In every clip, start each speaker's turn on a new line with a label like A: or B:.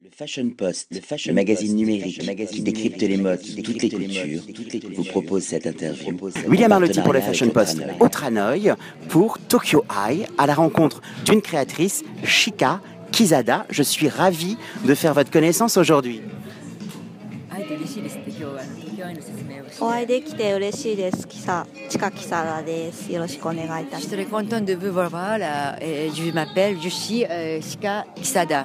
A: Le Fashion Post, le, fashion magazine numérique qui décrypte les modes, qui décrypte toutes, les cultures, vous propose cette interview.
B: William Arlotti pour le Fashion Post au Tranoï pour Tokyo Eye à la rencontre d'une créatrice, Shika Kizada. Je suis ravi de faire votre connaissance aujourd'hui.
C: Je suis très contente de vous voir. Je m'appelle Yushi euh, Shika Kisada.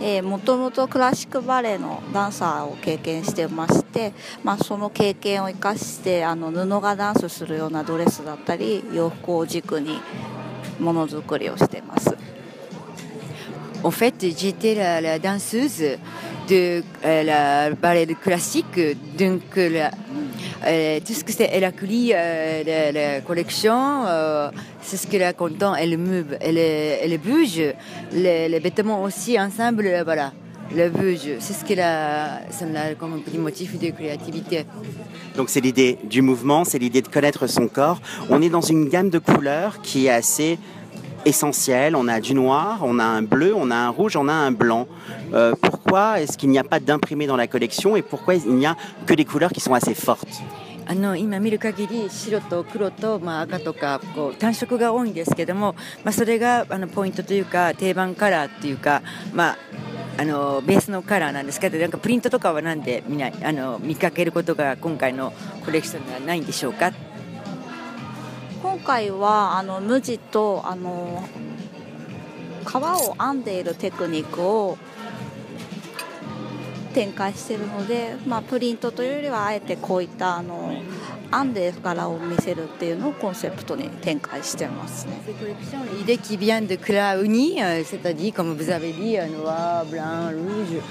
D: えー、もともとクラシックバレエのダンサーを経験してまして、まあ、その経験を生かしてあの布がダンスするようなドレスだったり洋服を軸にものづくりをしています。
C: En fait, j'étais la, la danseuse de euh, la ballet classique, donc euh, euh, tout ce que c'est, euh, la, la collection, c'est ce qu'elle a content, elle meuble, elle, elle bouge, les, les vêtements aussi ensemble, voilà, le bouge, c'est ce qu'elle a, ça l'a comme un petit motif de créativité.
B: Donc c'est l'idée du mouvement, c'est l'idée de connaître son corps. On est dans une gamme de couleurs qui est assez essentielle. On a du noir, on a un bleu, on a un rouge, on a un blanc. Pourquoi est-ce qu'il n'y a pas d'imprimé dans la collection et pourquoi il n'y a que des couleurs qui sont assez fortes
C: あの今見る限り白と黒と、まあ、赤とかこう単色が多いんですけども、まあ、それがあのポイントというか定番カラーっていうか、まあ、あのベースのカラーなんですけどなんかプリントとかはなんで見ないあの見かけることが今回のコレクションにはないんでしょうか？
D: 今回はあの無地とあの皮を編んでいるテクニックを展開しているので、まあ、プリントというよりはあえてこういったあの編んで柄を見せるっていうのをコンセプトに展開してますね。
C: Cette collection, l'idée qui vient de couleurs unies, euh, c'est-à-dire, comme vous avez dit, euh, noir, blanc, rouge.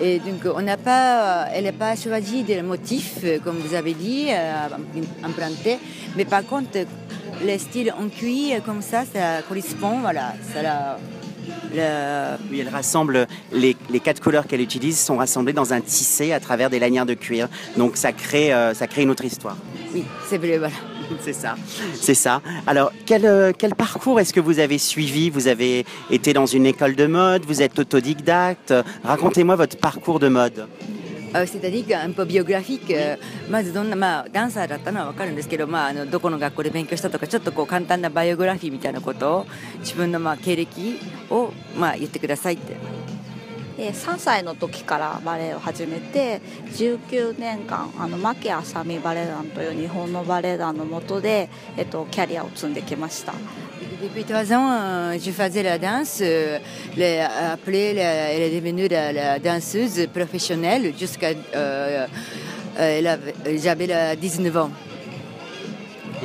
C: Et donc, on n'a pas, elle n'a pas choisi des motifs, euh, comme vous avez dit, euh, empruntés. Mais par contre, le style en cuir, euh, comme ça, ça correspond, voilà, ça la, le-
B: Oui, elle rassemble les, les quatre couleurs qu'elle utilise sont rassemblées dans un tissé à travers des lanières de cuir. Donc ça crée, euh, ça crée une autre histoire.
C: oui, c'est vrai, voilà.
B: C'est ça, c'est ça. Alors, quel, euh, quel parcours est-ce que vous avez suivi? Vous avez été dans une école de mode, vous êtes autodidacte. Racontez-moi votre parcours de mode.
C: Euh, C'est-à-dire un peu biographique、まずどんな、まあ、ダンサーだったのは分かるんですけど、まあ、あのどこの学校で勉強したとかちょっとこう簡単なバイオグラフィーみたいなことを自分のまあ経歴をまあ言ってくださいって
D: えー3歳の時からバレエを始めて19年間あの牧あさみバレエ団という日本のバレエ団の下で、えっと、キャリアを積んできました。
C: Depuis trois ans, euh, je faisais la danse. euh, après, elle est devenue la, danseuse professionnelle jusqu'à. euh, J'avais la 19 ans.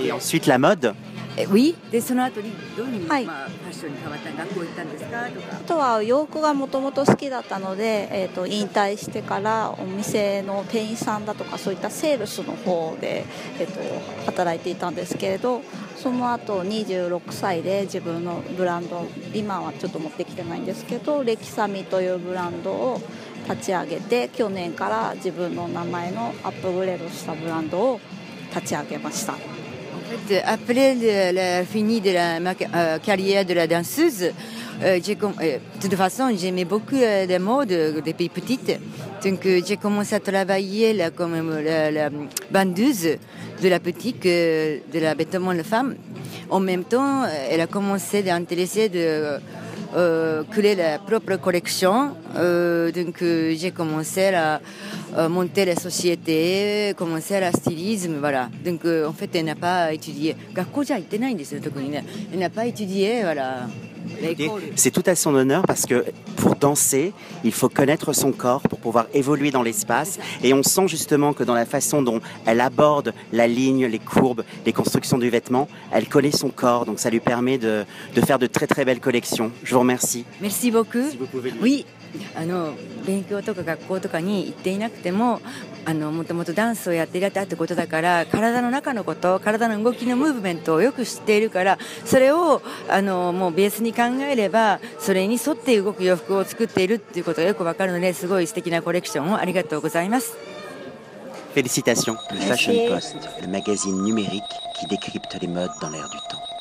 B: Et ensuite la mode?
C: Eh oui, でその後にどういうふうに、
D: はい
C: まあ、ファッションに変わった学校行ったんですか？とか
D: あ。とは洋服がもともと好きだったので、えー、と引退してからお店の店員さんだとかそういったセールスの方で、えー、と働いていたんですけれどその後26歳で自分のブランド今はちょっと持ってきてないんですけどレキサミというブランドを立ち上げて去年から自分の名前のアップグレードしたブランドを立ち上げました。
C: Après la fini de la ma euh, carrière de la danseuse, euh, euh, de toute façon, j'aimais beaucoup modes euh, depuis petite. Donc, j'ai commencé à travailler comme la, la vendeuse de la boutique de la vêtement de femme. En même temps, elle a commencé à intéresser de euh, créer la propre collection. Euh, donc euh, j'ai commencé à, monter la société, commencer la stylisme, voilà. Donc euh, en fait, elle n'a pas étudié. Gakou, j'ai été nain, elle n'a pas étudié, voilà.
B: C'est tout à son honneur parce que pour danser, il faut connaître son corps pour pouvoir évoluer dans l'espace. Et on sent justement que dans la façon dont elle aborde la ligne, les courbes, les constructions du vêtement, elle connaît son corps. Donc ça lui permet de, de faire de très très belles collections. Je vous remercie.
C: Merci beaucoup.
B: Si vous pouvez lui-
C: Oui, あの勉強とか学校とかに行っていなくてもあのもともとダンスをやっていたってことだから体の中のこと体の動きのムーブメントをよく知っているからそれをあのもうベースに考えればそれに沿って動く洋服を作っているっていうことがよくわかるのですごい素敵なコレクションをありがとうございます。
B: Félicitations.
A: Le Fashion Post, le magazine numérique qui décrypte les modes dans l'air du temps.